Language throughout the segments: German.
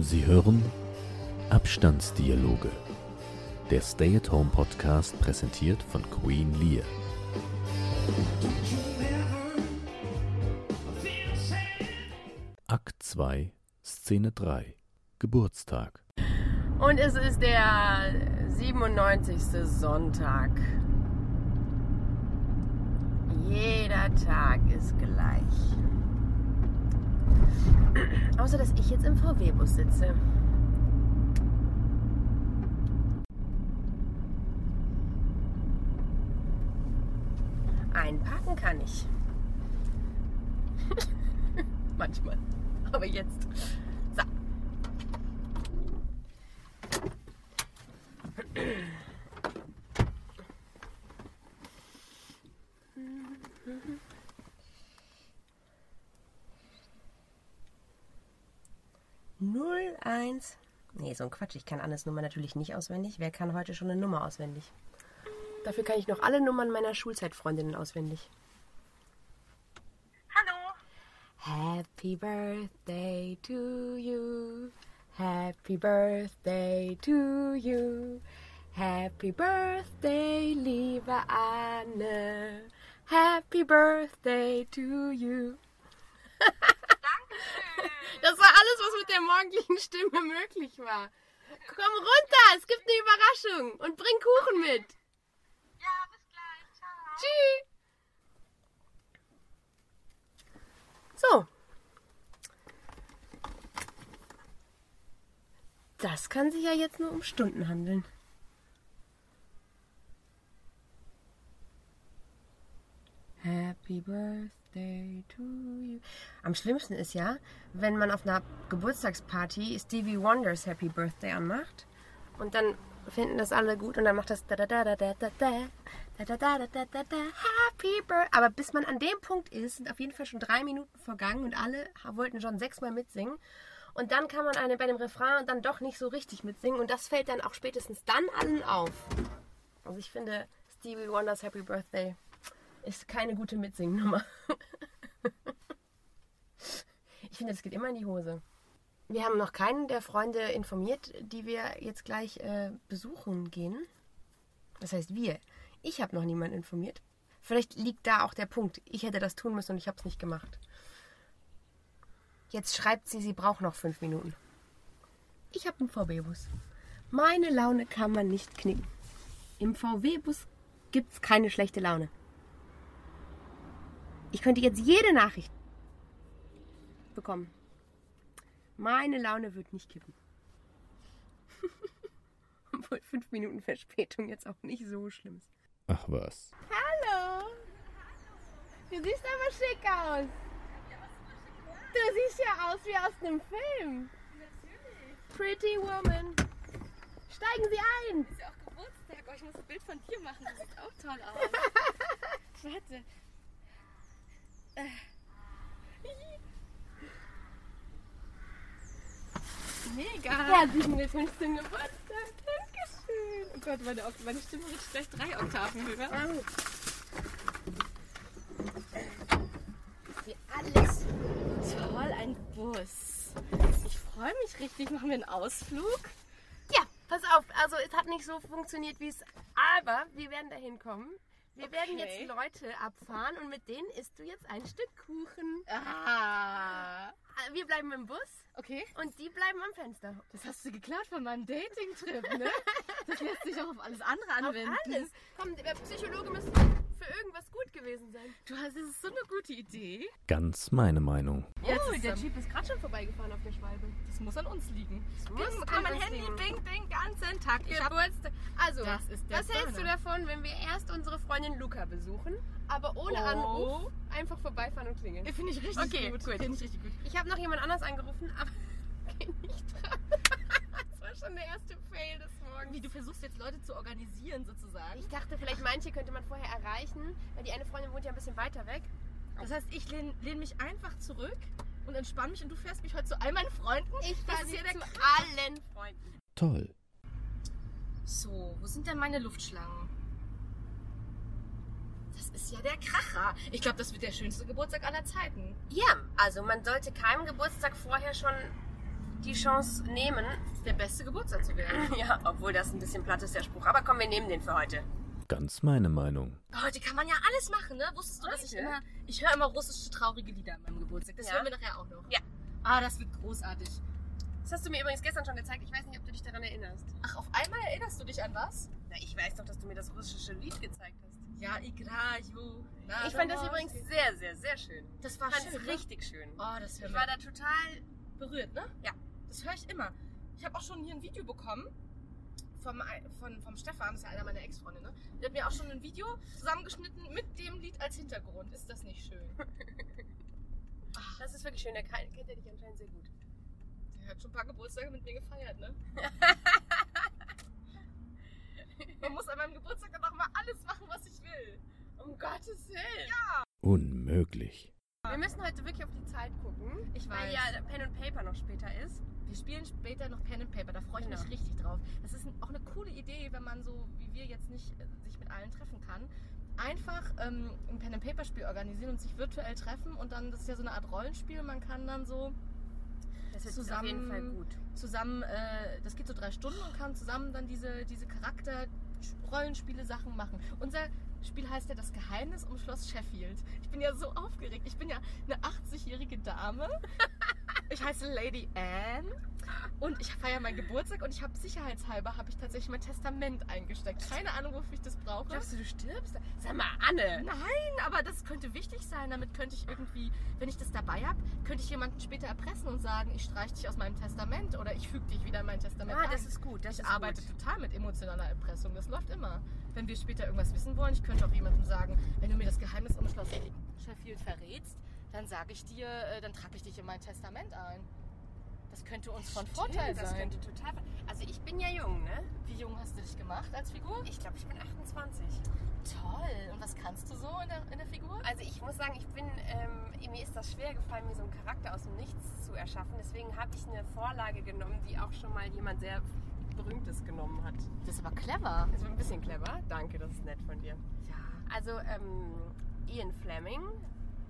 Sie hören Abstandsdialoge. Der Stay-at-Home-Podcast präsentiert von Queen Lear. Akt 2, Szene 3. Geburtstag. Und es ist der 97. Sonntag. Jeder Tag ist gleich. Außer dass ich jetzt im VW-Bus sitze. Einparken kann ich. Manchmal. Aber jetzt. So. Null eins. Nee, so ein Quatsch. Ich kann Annes Nummer natürlich nicht auswendig. Wer kann heute schon eine Nummer auswendig? Dafür kann ich noch alle Nummern meiner Schulzeitfreundinnen auswendig. Hallo. Happy birthday to you. Happy birthday to you. Happy birthday, liebe Anne. Happy birthday to you. Das war alles, was mit der morgendlichen Stimme möglich war. Komm runter, es gibt eine Überraschung und bring Kuchen mit. Ja, bis gleich. Ciao. Tschüss. So. Das kann sich ja jetzt nur um Stunden handeln. Happy Birthday to you. Am schlimmsten ist ja, wenn man auf einer Geburtstagsparty Stevie Wonders Happy Birthday anmacht und dann finden das alle gut und dann macht das da da da da da da da da da da da da da da Happy Birthday. Aber bis man an dem Punkt ist, sind auf jeden Fall schon drei Minuten vergangen und alle wollten schon sechsmal mitsingen. Und dann kann man eine bei dem Refrain dann doch nicht so richtig mitsingen und das fällt dann auch spätestens dann allen auf. Also ich finde Stevie Wonders Happy Birthday ist keine gute Mitsingnummer. ich finde, das geht immer in die Hose. Wir haben noch keinen der Freunde informiert, die wir jetzt gleich äh, besuchen gehen. Das heißt wir. Ich habe noch niemanden informiert. Vielleicht liegt da auch der Punkt. Ich hätte das tun müssen und ich habe es nicht gemacht. Jetzt schreibt sie, sie braucht noch fünf Minuten. Ich habe einen VW-Bus. Meine Laune kann man nicht knicken. Im VW-Bus gibt es keine schlechte Laune. Ich könnte jetzt jede Nachricht bekommen. Meine Laune wird nicht kippen. Obwohl fünf Minuten Verspätung jetzt auch nicht so schlimm ist. Ach was. Hallo! Du siehst aber schick aus. Du siehst ja aus wie aus einem Film. Pretty Woman. Steigen Sie ein. Ist ja auch Geburtstag. Oh, ich muss ein Bild von dir machen. Das sieht auch toll aus. Warte. Mega. Herzlichen Glückwunsch zum Geburtstag. Dankeschön. Oh Gott, meine, meine Stimme wird gleich drei Oktaven höher. Wie alles. Toll, ein Bus. Ich freue mich richtig. Machen wir einen Ausflug? Ja, pass auf. Also es hat nicht so funktioniert, wie es... Aber wir werden dahin kommen. Wir werden Okay. jetzt Leute abfahren und mit denen isst du jetzt ein Stück Kuchen. Ah. Wir bleiben im Bus Okay. und die bleiben am Fenster. Das hast du geklaut von meinem Dating-Trip, ne? Das lässt sich auch auf alles andere anwenden. Auf alles. Komm, der Psychologe müsste irgendwas gut gewesen sein. Du hast, das ist so eine gute Idee. Ganz meine Meinung. Oh, der er- Jeep ist gerade schon vorbeigefahren auf der Schwalbe. Das muss an uns liegen. muss Bing, an kann mein Handy liegen. bingt den ganzen Tag. Ich hab, Geburtstag. Also, Das was hältst du davon, wenn wir erst unsere Freundin Luca besuchen, aber ohne Oh. Anruf einfach vorbeifahren und klingeln? finde ich richtig Okay, gut. gut. Finde ich richtig gut. Ich habe noch jemand anders angerufen, aber geh nicht dran. schon der erste Fail des Morgens. Wie du versuchst jetzt Leute zu organisieren sozusagen. Ich dachte, vielleicht manche könnte man vorher erreichen, weil die eine Freundin wohnt ja ein bisschen weiter weg. Das heißt, ich lehne lehn mich einfach zurück und entspanne mich und du fährst mich heute zu all meinen Freunden. Ich fahre der zu allen Freunden. Toll. So, wo sind denn meine Luftschlangen? Das ist ja der Kracher. Ich glaube, das wird der schönste Geburtstag aller Zeiten. Ja, also man sollte keinem Geburtstag vorher schon die Chance nehmen. Der beste Geburtstag zu werden. Ja, obwohl das ein bisschen platt ist, der Spruch. Aber komm, wir nehmen den für heute. Ganz meine Meinung. Heute kann man ja alles machen, ne? Wusstest du, dass ich immer. Ich höre immer russische traurige Lieder an meinem Geburtstag. Das Ja. hören wir nachher auch noch. Ja. Ah, das wird großartig. Das hast du mir übrigens gestern schon gezeigt. Ich weiß nicht, ob du dich daran erinnerst. Ach, auf einmal erinnerst du dich an was? Na, ich weiß doch, dass du mir das russische Lied gezeigt hast. Ja, Igraju. Ich fand das übrigens sehr, sehr, sehr schön. Das war Ich fand schön. es richtig schön. Oh, das hört Ich war da total. berührt, ne? Ja. Das höre ich immer. Ich habe auch schon hier ein Video bekommen vom, von, vom Stefan, das ist ja einer meiner Ex-Freunde, ne? Der hat mir auch schon ein Video zusammengeschnitten mit dem Lied als Hintergrund. Ist das nicht schön? Ach, Das ist wirklich schön. Der kennt er dich anscheinend sehr gut. der hat schon ein paar Geburtstage mit mir gefeiert, ne? Man muss an meinem Geburtstag dann auch mal alles machen, was ich will. Um Gottes Willen. Unmöglich. Wir müssen heute wirklich auf die Zeit gucken. Ich Weil weiß. ja Pen and Paper noch später ist. Wir spielen später noch Pen and Paper, da freue ich Genau. mich richtig drauf. Das ist auch eine coole Idee, wenn man so wie wir jetzt nicht äh, sich mit allen treffen kann. Einfach ähm, ein Pen and Paper Spiel organisieren und sich virtuell treffen und dann, das ist ja so eine Art Rollenspiel, man kann dann so Zusammen- zusammen, äh, das geht so drei Stunden und kann zusammen dann diese, diese Charakter-Rollenspiele-Sachen machen. Unser Spiel heißt ja Das Geheimnis um Schloss Sheffield. Ich bin ja so aufgeregt. Ich bin ja eine 80-jährige Dame. Ich heiße Lady Anne und ich feiere meinen Geburtstag und ich habe sicherheitshalber habe ich tatsächlich mein Testament eingesteckt. Keine Ahnung, wofür ich das brauche. Glaubst du, du stirbst? Sag mal, Anne. Nein, aber das könnte wichtig sein. Damit könnte ich irgendwie, wenn ich das dabei habe, könnte ich jemanden später erpressen und sagen, ich streiche dich aus meinem Testament oder ich füge dich wieder in mein Testament Ah, ein. das ist gut. Das ich ist arbeite gut. total mit emotionaler Erpressung. Das läuft immer. Wenn wir später irgendwas wissen wollen, ich könnte auch jemandem sagen, wenn du mir das Geheimnis um Schloss Sheffield verrätst, dann sage ich dir, äh, dann trage ich dich in mein Testament ein. Das könnte uns von Vorteil Stimmt, das sein. könnte total. Also ich bin ja jung, ne? Wie jung hast du dich gemacht als Figur? Ich glaube, ich bin 28. Toll. Und was kannst du so in der, in der Figur? Also ich muss sagen, ich bin, ähm, mir ist das schwer gefallen, mir so einen Charakter aus dem Nichts zu erschaffen. Deswegen habe ich eine Vorlage genommen, die auch schon mal jemand sehr Berühmtes genommen hat. Das ist aber clever. Das war ein bisschen clever. Danke, das ist nett von dir. Ja. Also ähm, Ian Fleming,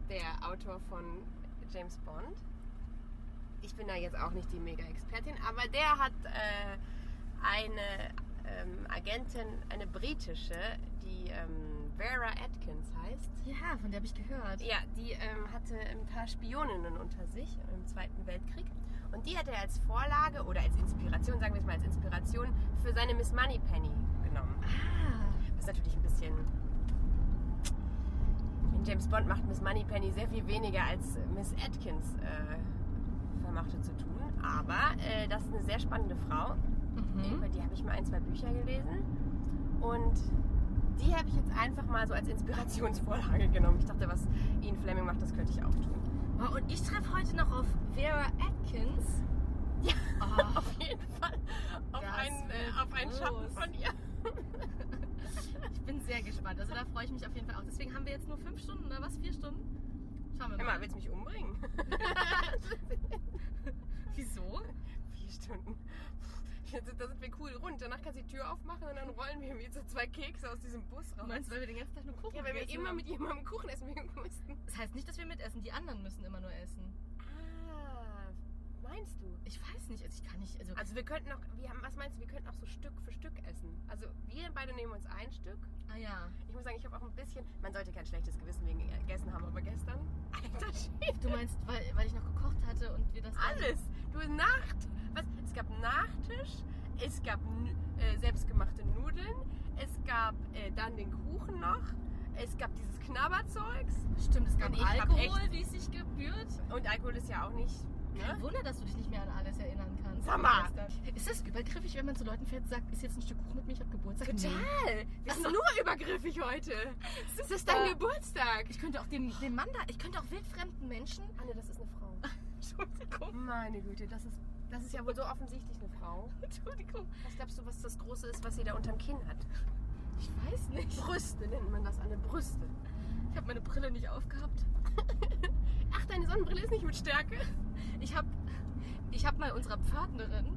der Autor von James Bond. Ich bin da jetzt auch nicht die Mega-Expertin, aber der hat äh, eine ähm, Agentin, eine britische, die ähm, Vera Atkins heißt. Ja, von der habe ich gehört. Ja, die ähm, hatte ein paar Spioninnen unter sich im Zweiten Weltkrieg. Und die hat er als Vorlage oder als Inspiration, sagen wir es mal als Inspiration, für seine Miss Moneypenny genommen. Ah. Was natürlich ein bisschen. In James Bond macht Miss Moneypenny sehr viel weniger als Miss Atkins äh, vermachte zu tun. Aber äh, das ist eine sehr spannende Frau. Mhm. Über die habe ich mal ein, zwei Bücher gelesen. Und die habe ich jetzt einfach mal so als Inspirationsvorlage genommen. Ich dachte, was Ian Fleming macht, das könnte ich auch tun. Wow, und ich treffe heute noch auf Vera Atkins. Ja. Oh, Auf jeden Fall. Auf einen, äh, auf einen Schatten von ihr. ich bin sehr gespannt. Also da freue ich mich auf jeden Fall auch. Deswegen haben wir jetzt nur fünf Stunden oder was? Vier Stunden? Schauen wir mal. mal, willst du mich umbringen? Wieso? Vier Stunden. Jetzt, da sind wir cool rund. Danach kannst du die Tür aufmachen und dann rollen wir wie so zwei Kekse aus diesem Bus raus. Du meinst, weil wir den ganzen Tag nur Kuchen ja, weil wir immer haben? mit jemandem Kuchen essen müssten. Das heißt nicht, dass wir mitessen. Die anderen müssen immer nur essen. Meinst du? Ich weiß nicht. Also ich kann nicht. Also, Also wir könnten auch, wir haben, was meinst du, wir könnten auch so Stück für Stück essen. Also wir beide nehmen uns ein Stück. ah ja. Ich muss sagen, ich habe auch ein bisschen, man sollte kein schlechtes Gewissen wegen Gegessen haben, aber gestern, alter Schwede. Du meinst, weil, weil ich noch gekocht hatte und wir das Alles. Du Nacht. Was? Es gab Nachtisch, es gab äh, selbstgemachte Nudeln, es gab äh, dann den Kuchen noch, es gab dieses Knabberzeugs Stimmt, es gab Alkohol, wie es sich gebührt. und Alkohol ist ja auch nicht. Kein Ne? Wunder, dass du dich nicht mehr an alles erinnern kannst. Sag mal. Ist das übergriffig, wenn man zu Leuten fährt und sagt, ist jetzt ein Stück Kuchen mit mir, ich hab Geburtstag? Nee. Total. Wir sind nur übergriffig heute. Es ist dein Geburtstag. Ich könnte auch dem, dem Mann da, ich könnte auch wildfremden Menschen. Anne, das ist eine Frau. Entschuldigung. Meine Güte, das ist, das ist ja wohl so offensichtlich eine Frau. Entschuldigung. Was glaubst du, was das Große ist, was sie da unterm Kinn hat? Ich weiß nicht. Brüste nennt man das, Anne. Brüste. Ich habe meine Brille nicht aufgehabt. Deine Sonnenbrille ist nicht mit Stärke. Ich habe ich hab mal unserer Pförtnerin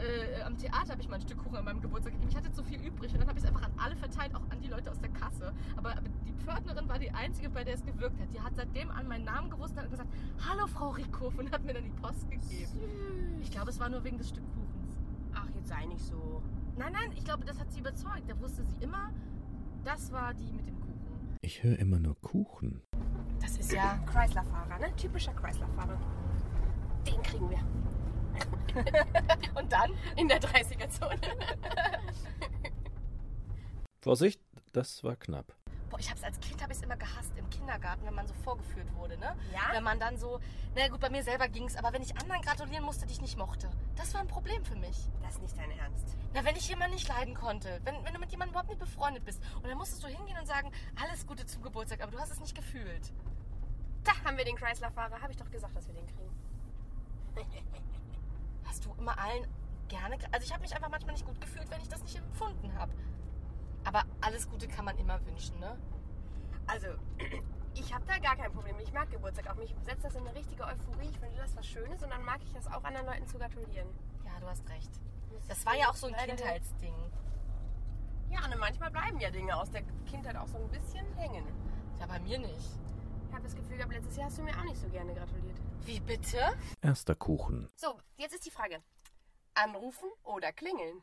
äh, am Theater habe ich mal ein Stück Kuchen an meinem Geburtstag gegeben. Ich hatte zu viel übrig und dann habe ich es einfach an alle verteilt, auch an die Leute aus der Kasse. Aber, aber die Pförtnerin war die einzige, bei der es gewirkt hat. Die hat seitdem an meinen Namen gewusst und hat gesagt, hallo Frau Rieckhoff und hat mir dann die Post gegeben. Süß. Ich glaube, es war nur wegen des Stück Kuchens. Ach, jetzt sei nicht so. Nein, nein, ich glaube, das hat sie überzeugt. Da wusste sie immer, das war die mit dem. Ich höre immer nur Kuchen. Das ist ja Chrysler-Fahrer, ne? Typischer Chrysler-Fahrer. Den kriegen wir. Und dann? In der 30er-Zone. Vorsicht, das war knapp. Boah, ich hab's als Kind habe ich immer gehasst im Kindergarten, wenn man so vorgeführt wurde, ne? Ja? Wenn man dann so, na gut, bei mir selber ging's, aber wenn ich anderen gratulieren musste, die ich nicht mochte, das war ein Problem für mich. Das ist nicht dein Ernst. Na, wenn ich jemanden nicht leiden konnte, wenn, wenn du mit jemandem überhaupt nicht befreundet bist und dann musstest du hingehen und sagen, alles Gute zum Geburtstag, aber du hast es nicht gefühlt. Da haben wir den Chrysler-Fahrer. Habe ich doch gesagt, dass wir den kriegen. Hast du immer allen gerne, also ich habe mich einfach manchmal nicht gut gefühlt, wenn ich das nicht empfunden habe. Aber alles Gute kann man immer wünschen, ne? Also, ich habe da gar kein Problem. Ich mag Geburtstag auch. Mich setzt das in eine richtige Euphorie. Ich finde das was Schönes und dann mag ich das auch anderen Leuten zu gratulieren. Ja, du hast recht. Das war ja auch so ein Kindheitsding. Ja, und manchmal bleiben ja Dinge aus der Kindheit auch so ein bisschen hängen. Ja, bei mir nicht. Ich habe das Gefühl gehabt, letztes Jahr hast du mir auch nicht so gerne gratuliert. Wie bitte? Erster Kuchen. So, jetzt ist die Frage. Anrufen oder klingeln?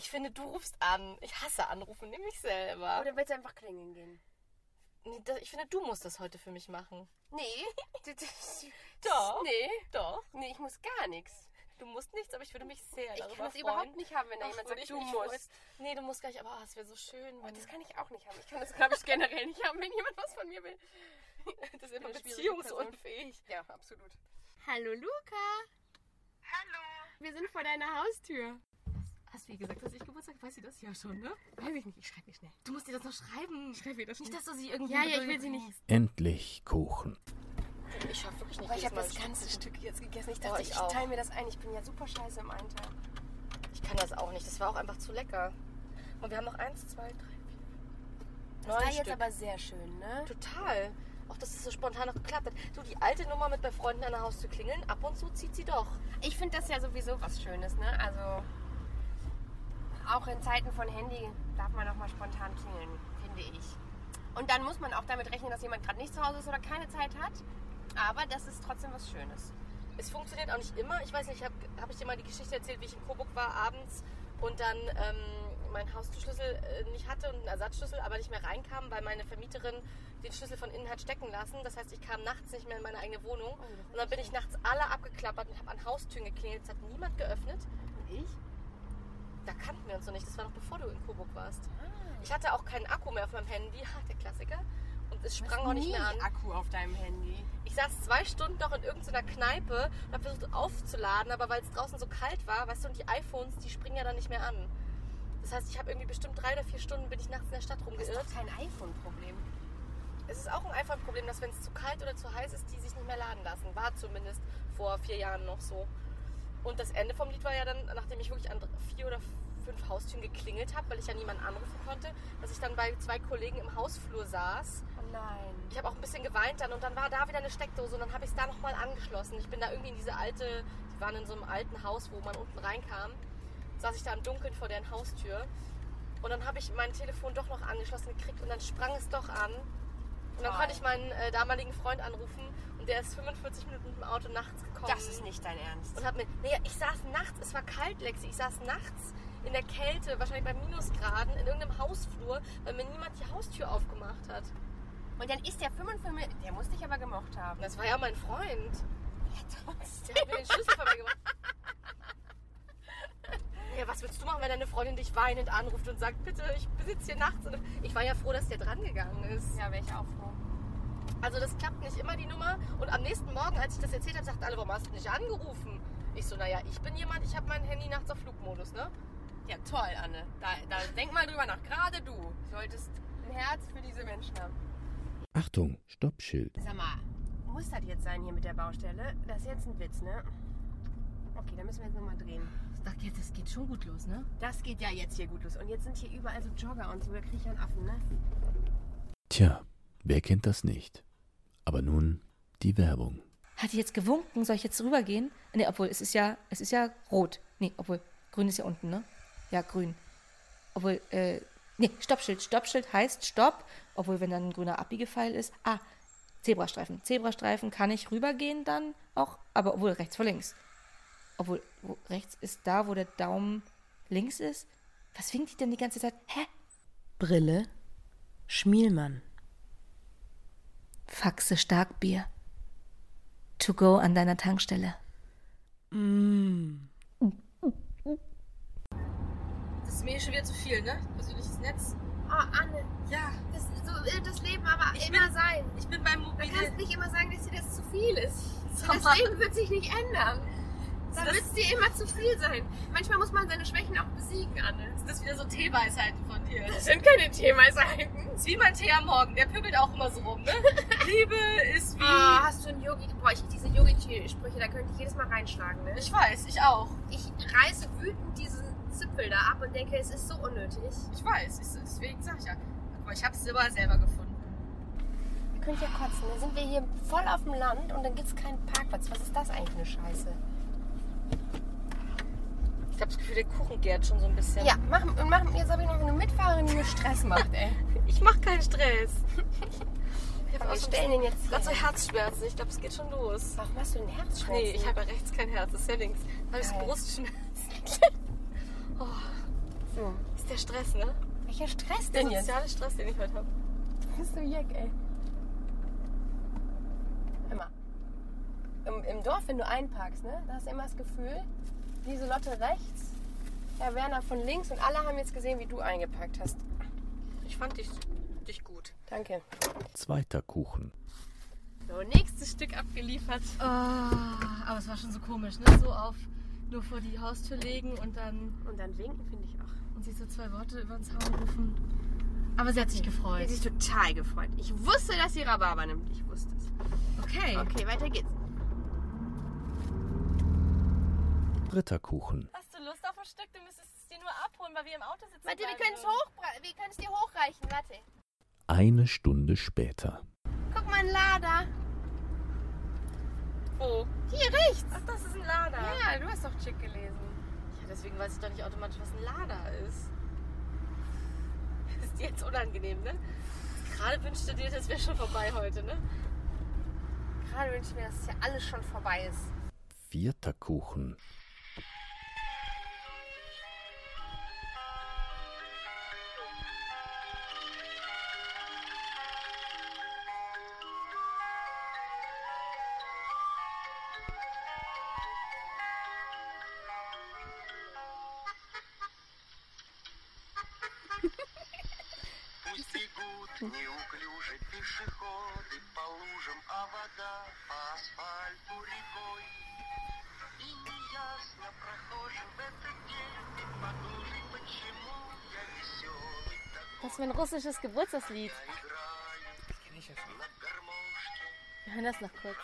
Ich finde, du rufst an. Ich hasse anrufen, nämlich selber. Oder willst du einfach klingeln gehen? Nee, das- Ich finde, du musst das heute für mich machen. Nee. Doch. Nee. Doch. Nee, ich muss gar nichts. Du musst nichts, aber ich würde mich sehr Ich darüber kann das freuen. überhaupt nicht haben, wenn da Ach, jemand sagt, ich du musst. freuen. Nee, du musst gar nicht, aber oh, es wäre so schön. Oh, das kann ich auch nicht haben. Ich kann das, glaube ich, generell nicht haben, wenn jemand was von mir will. das ist immer beziehungsunfähig. Ja, absolut. Hallo Luca. Hallo. Wir sind vor deiner Haustür. Hast du ihr gesagt, dass ich Geburtstag habe? Weiß sie das ja schon, ne? Weiß ich nicht, ich schreibe nicht schnell. Du musst dir das noch schreiben. schreibe ihr das Nicht, dass du sie irgendwie Ja, ja, ich will sie nicht. Endlich Kuchen. Ich schaffe wirklich nicht Aber ich habe das ganze Stück. Jetzt gegessen. Ich Oh, dachte, ich ich, auch. teile mir das ein. Ich bin ja super scheiße im Einteilen. Ich kann das auch nicht. Das war auch einfach zu lecker. Und wir haben noch eins, zwei, drei, vier, Das war jetzt aber sehr schön, ne? Total. Auch dass es so spontan noch geklappt hat. Du, die alte Nummer mit bei Freunden an der Haustür klingeln, ab und zu zieht sie doch. Ich finde das ja sowieso was Schönes, ne? Also auch in Zeiten von Handy darf man auch mal spontan klingeln, finde ich. Und dann muss man auch damit rechnen, dass jemand gerade nicht zu Hause ist oder keine Zeit hat. Aber das ist trotzdem was Schönes. Es funktioniert auch nicht immer. Ich weiß nicht, habe hab ich dir mal die Geschichte erzählt, wie ich in Coburg war abends und dann ähm, meinen Haustürschlüssel äh, nicht hatte und einen Ersatzschlüssel, aber nicht mehr reinkam, weil meine Vermieterin den Schlüssel von innen hat stecken lassen. Das heißt, ich kam nachts nicht mehr in meine eigene Wohnung. Und dann bin ich nachts alle abgeklappert und habe an Haustüren geklingelt. Es hat niemand geöffnet. Und ich? Da kannten wir uns noch nicht. Das war noch bevor du in Coburg warst. Ich hatte auch keinen Akku mehr auf meinem Handy. Ha, der Klassiker. Und es sprang auch nicht mehr an. Akku auf deinem Handy. Ich saß zwei Stunden noch in irgendeiner Kneipe und habe versucht aufzuladen, aber weil es draußen so kalt war, weißt du, und die iPhones, die springen ja dann nicht mehr an. Das heißt, ich habe irgendwie bestimmt drei oder vier Stunden bin ich nachts in der Stadt Das ist rumgeirrt. doch kein iPhone-Problem. Es ist auch ein iPhone-Problem, dass wenn es zu kalt oder zu heiß ist, die sich nicht mehr laden lassen. War zumindest vor vier Jahren noch so. Und das Ende vom Lied war ja dann, nachdem ich wirklich an vier oder fünf Haustüren geklingelt habe, weil ich ja niemanden anrufen konnte, dass ich dann bei zwei Kollegen im Hausflur saß Oh nein. ich habe auch ein bisschen geweint dann und dann war da wieder eine Steckdose und dann habe ich es da nochmal angeschlossen. Ich bin da irgendwie in diese alte, die waren in so einem alten Haus, wo man unten reinkam, saß ich da im Dunkeln vor deren Haustür und dann habe ich mein Telefon doch noch angeschlossen gekriegt und dann sprang es doch an. Und dann Toll. konnte ich meinen äh, damaligen Freund anrufen und der ist 45 Minuten mit dem Auto nachts gekommen. Das ist nicht dein Ernst. Und hab mir, nee, ich saß nachts, es war kalt, Lexi, ich saß nachts in der Kälte, wahrscheinlich bei Minusgraden, in irgendeinem Hausflur, weil mir niemand die Haustür aufgemacht hat. Und dann ist der 55, der muss dich aber gemocht haben. Das war ja mein Freund. Ja, trotzdem. Der hat mir den Schlüssel von mir gemacht. Ja, was willst du machen, wenn deine Freundin dich weinend anruft und sagt, bitte, ich besitze hier nachts. Und ich war ja froh, dass der dran gegangen ist. Ja, wäre ich auch froh. Also das klappt nicht immer die Nummer. Und am nächsten Morgen, als ich das erzählt habe, sagten alle, warum hast du nicht angerufen? Ich so, naja, ich bin jemand, ich habe mein Handy nachts auf Flugmodus, ne? Ja, toll, Anne. Da, da denk mal drüber nach. Gerade du solltest ein Herz für diese Menschen haben. Achtung, Stoppschild. Sag mal, muss das jetzt sein hier mit der Baustelle? Das ist jetzt ein Witz, ne? Okay, dann müssen wir jetzt nochmal drehen. Ach, jetzt, das geht schon gut los, ne? Das geht ja jetzt hier gut los. Und jetzt sind hier überall so Jogger und so. Da krieg ich einen Affen, ne? Tja, wer kennt das nicht? Aber nun die Werbung. Hat die jetzt gewunken? Soll ich jetzt rübergehen? Nee, obwohl, es ist ja, es ist ja rot. Nee, obwohl, grün ist ja unten, ne? Ja, grün. Obwohl, äh, nee, Stoppschild. Stoppschild heißt Stopp. Obwohl, wenn dann ein grüner Abbiegepfeil ist. Ah, Zebrastreifen. Zebrastreifen kann ich rübergehen dann auch, aber obwohl rechts vor links. Obwohl, wo, rechts ist da, wo der Daumen links ist. Was winkt die denn die ganze Zeit? Hä? Brille, Schmielmann. Faxe Starkbier. To go an deiner Tankstelle. Das ist mir schon wieder zu viel, ne? Persönliches Netz. Oh, Anne, Ja, das, so wird das Leben aber Ich immer bin- sein. ich bin beim Du mobilen. kannst nicht immer sagen, dass dir das zu viel ist. Das. Leben wird sich nicht ändern. Dann Das- wird es dir immer zu viel sein. Manchmal muss man seine Schwächen auch besiegen, Anne. Das ist wieder so Teeweisheiten von dir. Das sind keine Themenseiten. Das ist wie mein Tee am Morgen. Der pöbelt auch immer so rum, ne? Liebe ist wie. Ah, hast du einen Yogi? Boah, ich, diese Yogi-Sprüche, da könnte ich jedes Mal reinschlagen, ne? Ich weiß, ich auch. Ich reiße wütend diesen Zipfel da ab und denke, es ist so unnötig. Ich weiß. Ich, deswegen sag ich ja. Aber ich hab's immer selber gefunden. Ihr könnt ja kotzen. Dann sind wir hier voll auf dem Land und dann gibt es keinen Parkplatz. Was ist das eigentlich für eine Scheiße? Ich habe das Gefühl, der Kuchen gärt schon so ein bisschen. Ja, mach, und mach, jetzt habe ich noch eine Mitfahrerin, die mir Stress macht, ey. Ich mach keinen Stress. Ich habe auch stellen den jetzt gerade so. Herzschmerzen. Ich glaube, es geht schon los. Warum hast du einen Herzschmerzen? Nee, ich habe ja rechts kein Herz. Das ist ja links. Da habe ich so. Brustschmerzen. oh, So. ist der Stress, ne? Welcher Stress Der denn jetzt? soziale Stress, den ich heute habe. Bist du Jack, ey. Mal. Im, Im Dorf, wenn du einparkst, ne, da hast du immer das Gefühl, Lieselotte rechts, Herr Werner von links und alle haben jetzt gesehen, wie du eingeparkt hast. Ich fand dich, dich gut. Danke. Zweiter Kuchen. So, nächstes Stück abgeliefert. Oh, aber es war schon so komisch, ne? So auf nur vor die Haustür legen und dann Und dann winken finde ich auch. und sie so zwei Worte über den Zaun rufen. Aber sie hat sich gefreut. Sie ist total gefreut. Ich wusste, dass sie Rhabarber nimmt. Ich wusste es. Okay. Okay, weiter geht's. Dritter Kuchen. Hast du Lust auf ein Stück? Du müsstest es dir nur abholen, weil wir im Auto sitzen. Warte, wir können es hoch, wir können es dir hochreichen. Warte. Eine Stunde später. Guck mal, ein Lader. Wo? Hier rechts. Ach, das ist ein Lader. Ja, du hast doch Chick gelesen. Ja, deswegen weiß ich doch nicht automatisch, was ein Lader ist. Ist dir jetzt unangenehm, ne? Gerade wünschte dir, das wäre schon vorbei heute, ne? Gerade wünsche ich mir, dass es ja alles schon vorbei ist. Vierter Kuchen. russisches Geburtstagslied. Das kenne ich ja schon. Wir hören das noch kurz.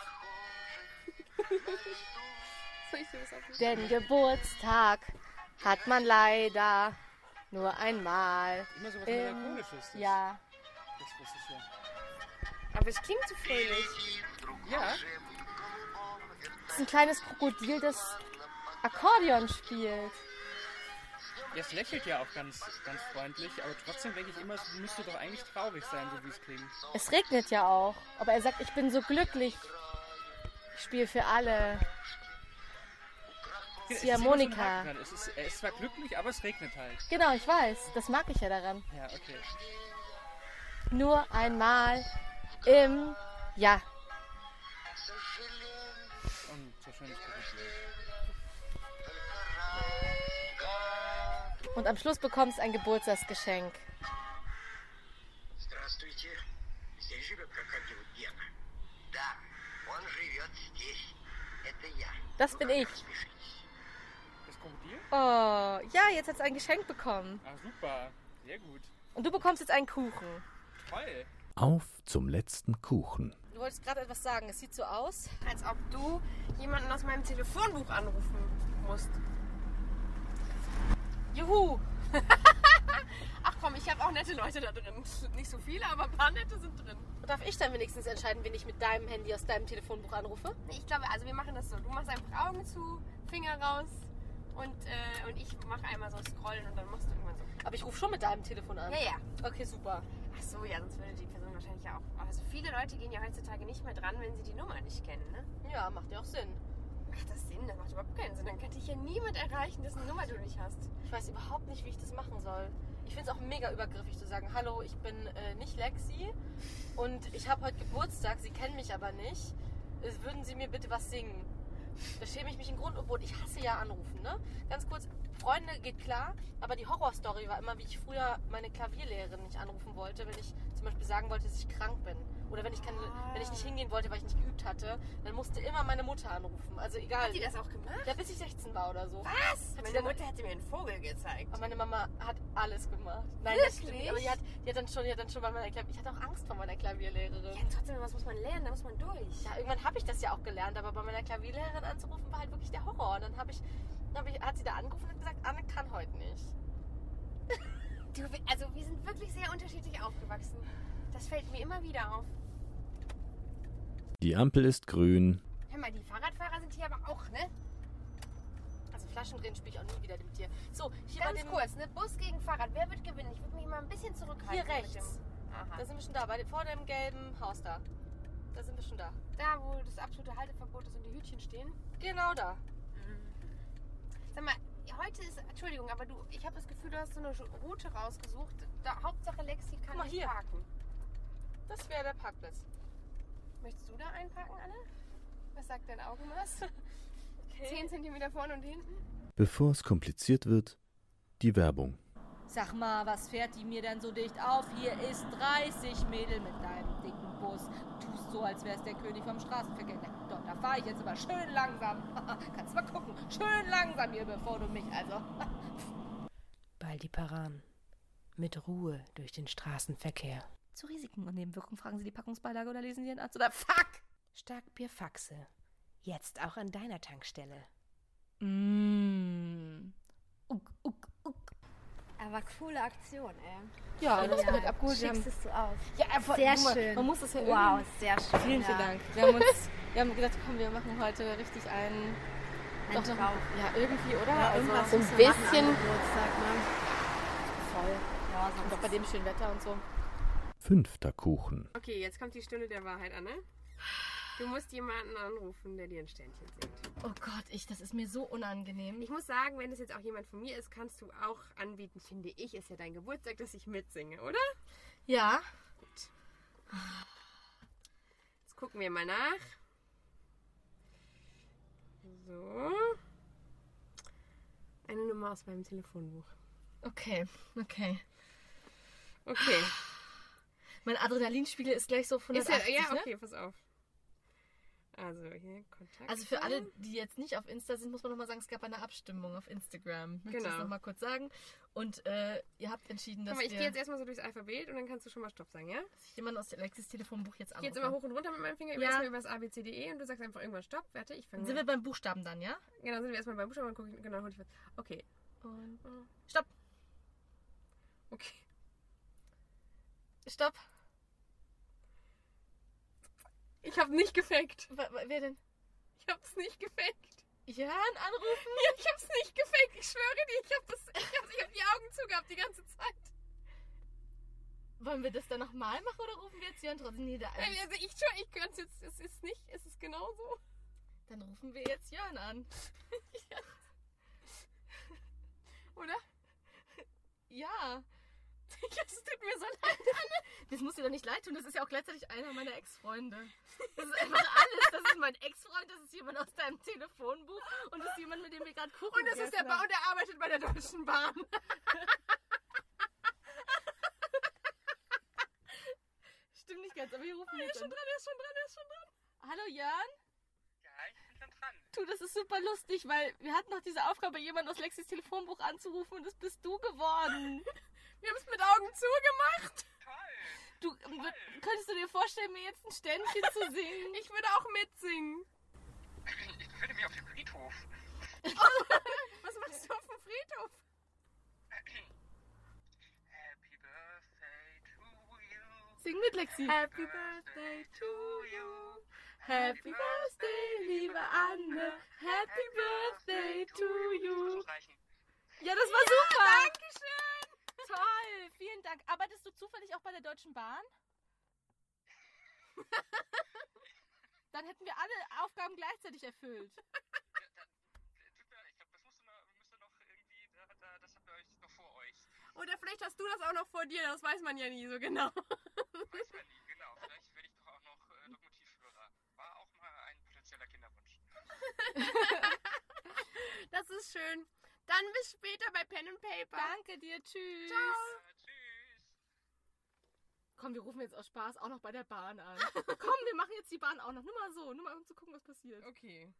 Denn Geburtstag hat man leider nur einmal. Immer so was ähm, Melancholisches. Ja. Das Russische. Aber es klingt so fröhlich. Ja. Das ist ein kleines Krokodil, das Akkordeon spielt ja, es lächelt ja auch ganz, ganz freundlich, aber trotzdem denke ich immer, es müsste doch eigentlich traurig sein, so wie es klingt. Es regnet ja auch. Aber er sagt, ich bin so glücklich. Ich spiele für alle. Ist so Haken dran. Es ist, er ist zwar glücklich, aber es regnet halt. Genau, ich weiß. Das mag ich ja daran. Ja, okay. Nur einmal im Jahr. Und wahrscheinlich Krokodil. Und am Schluss bekommst du ein Geburtstagsgeschenk. Здравствуйте. Здесь живет крокодил Гена. Да, он живет здесь. Это я. Das bin ich. Смешитесь. Das Krokodil? Oh, ja, jetzt hat es ein Geschenk bekommen. Ah, super. Sehr gut. Und du bekommst jetzt einen Kuchen. Toll. Auf zum letzten Kuchen. Du wolltest gerade etwas sagen. Es sieht so aus. Als ob du jemanden aus meinem Telefonbuch anrufen musst. Juhu! Ach komm, ich habe auch nette Leute da drin. Nicht so viele, aber ein paar nette sind drin. darf ich dann wenigstens entscheiden, wen ich mit deinem Handy aus deinem Telefonbuch anrufe? Nee, Ich glaube, also wir machen das so. Du machst einfach Augen zu, Finger raus und, äh, und ich mache einmal so scrollen und dann machst du irgendwann so. Aber ich rufe schon mit deinem Telefon an. Ja, ja. Okay, super. Ach so, ja, sonst würde die Person wahrscheinlich ja auch. Also viele Leute gehen ja heutzutage nicht mehr dran, wenn sie die Nummer nicht kennen, ne? Ja, macht ja auch Sinn. Macht das Sinn? Das macht überhaupt keinen Sinn. Dann kann dich ja niemand erreichen, dessen Nummer du nicht hast. Ich weiß überhaupt nicht, wie ich das machen soll. Ich finde es auch mega übergriffig zu sagen, hallo, ich bin äh, nicht Lexi und ich habe heute Geburtstag, Sie kennen mich aber nicht. Äh, Würden Sie mir bitte was singen? Da schäme ich mich in Grund und Boden. Ich hasse ja anrufen, ne? Ganz kurz, Freunde geht klar, aber die Horrorstory war immer, wie ich früher meine Klavierlehrerin nicht anrufen wollte, wenn ich zum Beispiel sagen wollte, dass ich krank bin. Oder wenn ich, keine, wenn ich nicht hingehen wollte, weil ich nicht geübt hatte, dann musste immer meine Mutter anrufen. Also egal. Hat die das auch gemacht? Ja, bis ich 16 war oder so. Was? Hat Meine dann- Mutter hätte mir einen Vogel gezeigt. Aber meine Mama hat alles gemacht. Nein, das stimmt. nicht. Aber die hat, die hat dann schon, die hat dann schon bei meiner Klavier. Ich hatte auch Angst vor meiner Klavierlehrerin. Ja, trotzdem, was muss man lernen? Da muss man durch. Ja, irgendwann habe ich das ja auch gelernt, aber bei meiner Klavierlehrerin anzurufen war halt wirklich der Horror. Und dann habe ich, dann hab ich, hat sie da angerufen und gesagt, Anne kann heute nicht. Du, also wir sind wirklich sehr unterschiedlich aufgewachsen. Das fällt mir immer wieder auf. Die Ampel ist grün. Hör mal, die Fahrradfahrer sind hier aber auch, ne? Also Flaschendrehen spiele ich auch nie wieder mit dir. So, hier bei Ganz dem, kurz, ne? Bus gegen Fahrrad. Wer wird gewinnen? Ich würde mich mal ein bisschen zurückhalten. Hier rechts. Dem, aha. Da sind wir schon da, bei dem, vor dem gelben Haus da. Da sind wir schon da. da, wo das absolute Halteverbot ist und die Hütchen stehen. Genau da. Sag mal, heute ist, Entschuldigung, aber du, ich habe das Gefühl, du hast so eine Route rausgesucht. Da, Hauptsache Lexi kann mal nicht hier. parken. Das wäre der Parkplatz. Möchtest du da einparken, Anne? Was sagt dein Augenmaß? Okay. 10 cm vorne und hinten? Bevor es kompliziert wird, die Werbung. Sag mal, was fährt die mir denn so dicht auf? Hier ist 30 Mädel mit deinem dicken Bus. Du tust so, als wär's der König vom Straßenverkehr. Na, doch, da fahre ich jetzt aber schön langsam. Kannst mal gucken. Schön langsam hier, bevor du mich also. Baldi Paran. Mit Ruhe durch den Straßenverkehr. Zu Risiken und Nebenwirkungen fragen Sie die Packungsbeilage oder lesen Sie Ihren Arzt oder Fuck! Starkbier Faxe. Jetzt auch an deiner Tankstelle. Mmh. Uck, uck, uck. Aber coole Aktion, ey. Ja, das wird abgeholt. Wir haben, Schickst du aus. ja, einfach, Sehr guck mal, schön. Man muss das ja Wow, irgendwie... sehr schön. Vielen, ja. vielen Dank. Wir haben uns, wir haben gedacht, komm, wir machen heute richtig einen... Ein doch noch-. Ja, irgendwie, oder? Ja, also, irgendwas so ein bisschen- Geburtstag, ne? voll. Ja, Und sonst auch bei dem schönen Wetter und so. Fünfter Kuchen. Okay, jetzt kommt die Stunde der Wahrheit, Anne. Du musst jemanden anrufen, der dir ein Sternchen singt. Oh Gott, ich, das ist mir so unangenehm. Ich muss sagen, wenn es jetzt auch jemand von mir ist, kannst du auch anbieten, finde ich, ist ja dein Geburtstag, dass ich mitsinge, oder? Ja, Jetzt gucken wir mal nach. So. Eine Nummer aus meinem Telefonbuch. okay, okay. Okay. Mein Adrenalinspiegel ist gleich so von Ist ja, 180, ja, ne? okay, pass auf. Also hier Kontakt. Also für alle, die jetzt nicht auf Insta sind, muss man nochmal sagen, es gab eine Abstimmung auf Instagram. Möchte ich Genau. das nochmal kurz sagen. Und äh, ihr habt entschieden, dass, Guck mal, ich gehe jetzt erstmal so durchs Alphabet und dann kannst du schon mal Stopp sagen, ja? dass ich jemanden aus Alexis Telefonbuch jetzt Ich gehe jetzt anrufe. immer hoch und runter mit meinem Finger, Ja. erstmal über das ABCDE und du sagst einfach irgendwann Stopp. Warte, ich fange sind wir beim Buchstaben dann, ja? Genau, sind wir erstmal beim Buchstaben und gucken, genau, hol ich was. Okay. Und Stopp, Okay. stopp. Ich habe nicht gefaked. Wa- Wer denn? Ich hab's nicht gefaked. Jörn anrufen? Ja, ich hab's nicht gefaked. Ich schwöre dir, ich hab, das, ich hab, ich hab die Augen zugehabt die ganze Zeit. Wollen wir das dann nochmal machen oder rufen wir jetzt Jörn trotzdem? Nee, da, Also ich schwöre, ich könnte jetzt. Es ist nicht, es ist genau so. dann rufen wir jetzt Jörn an. Oder? Ja. Es tut mir so leid. Das muss dir doch nicht leid tun. Das ist ja auch gleichzeitig einer meiner Ex-Freunde. Das ist einfach alles. Das ist mein Ex-Freund, das ist jemand aus deinem Telefonbuch und das ist jemand, mit dem wir gerade Kuchen Und das ist der. Bau, der arbeitet bei der Deutschen Bahn. Stimmt nicht ganz, aber wir rufen Er jetzt ist schon an. dran, er ist schon dran, er ist schon dran. Hallo Jörn? Ja, ich bin schon dran. Du, das ist super lustig, weil wir hatten noch diese Aufgabe, jemanden aus Lexis Telefonbuch anzurufen und das bist du geworden. Wir haben es mit Augen zugemacht. Toll. Du, ähm, könntest du dir vorstellen, mir jetzt ein Ständchen zu singen? Ich würde auch mitsingen. Ich befinde mich auf dem Friedhof. Was machst du auf dem Friedhof? Happy Birthday to you. Sing mit, Lexi. Happy Birthday Birthday to you. Happy Birthday, liebe Anne. Happy Birthday to you. Ja, das war super. Dankeschön. Toll, vielen Dank. Arbeitest du zufällig auch bei der Deutschen Bahn? Dann hätten wir alle Aufgaben gleichzeitig erfüllt. Da, das habt ihr euch noch vor euch. Oder vielleicht hast du das auch noch vor dir, das weiß man ja nie so genau. Weiß man nie, genau. Vielleicht werde ich doch auch noch äh, Lokomotivführer. War auch mal ein potenzieller Kinderwunsch. Das ist schön. Dann bis später bei Pen and Paper. Danke dir, tschüss. Ciao. Äh, tschüss. Komm, wir rufen jetzt aus Spaß auch noch bei der Bahn an. Komm, wir machen jetzt die Bahn auch noch. Nur mal so, nur mal um zu gucken, was passiert. Okay.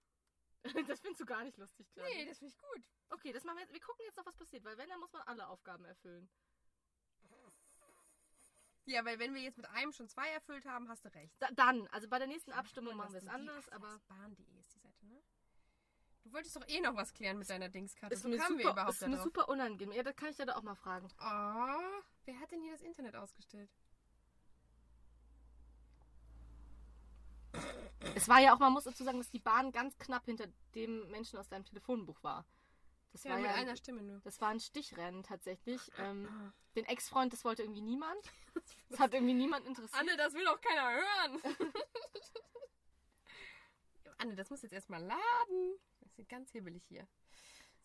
Das findest du gar nicht lustig, glaube Nee, das finde ich gut. Okay, das machen wir jetzt. Wir gucken jetzt noch, was passiert, weil wenn, dann muss man alle Aufgaben erfüllen. Ja, weil wenn wir jetzt mit einem schon zwei erfüllt haben, hast du recht. Da, dann, also bei der nächsten Abstimmung machen wir es anders, aber Bahn.de ist die Seite, ne? Du wolltest doch eh noch was klären mit deiner Dingskarte. ist So mir, kamen wir super, überhaupt ist mir super unangenehm. Ja, das kann ich dir da auch mal fragen. Oh, wer hat denn hier das Internet ausgestellt? Es war ja auch, man muss dazu sagen, dass die Bahn ganz knapp hinter dem Menschen aus deinem Telefonbuch war. Das Ja, war mit ja einer Stimme nur. Das war ein Stichrennen tatsächlich. Ähm, den Ex-Freund, das wollte irgendwie niemand. Das hat irgendwie niemand interessiert. Anne, das will doch keiner hören. Anne, das muss jetzt erstmal laden. Ist ganz hibbelig hier.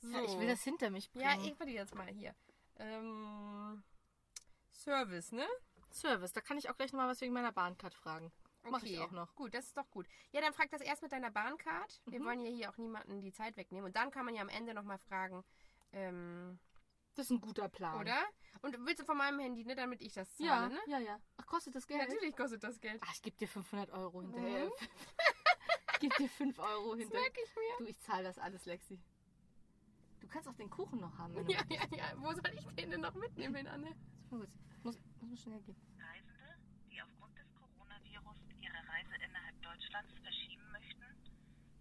So. Ja, ich will das hinter mich Ja, bringen. ich warte jetzt mal hier. Ähm, Service, ne? Service, da kann ich auch gleich nochmal was wegen meiner Bahncard fragen. Mach ich auch noch. Gut, das ist doch gut. Ja, dann frag das erst mit deiner Bahncard. Wir Mhm. wollen ja hier auch niemanden die Zeit wegnehmen. Und dann kann man ja am Ende nochmal fragen, ähm, Das ist ein guter Plan. oder? Und willst du von meinem Handy, ne, damit ich das zahle, Ja, ne? ja, ja. Ach, kostet das Ja, Geld? natürlich kostet das Geld. Ach, ich gebe dir 500 Euro hinterher. ich gebe dir 5 Euro Das hinterher. merke ich mir. Du, ich zahle das alles, Lexi. Du kannst auch den Kuchen noch haben, wenn du Ja, ja, ja. Wo soll ich den denn noch mitnehmen, Anne? willst. Muss, muss schnell gehen. Reisende, die aufgrund des Coronavirus ihre Reise innerhalb Deutschlands verschieben möchten,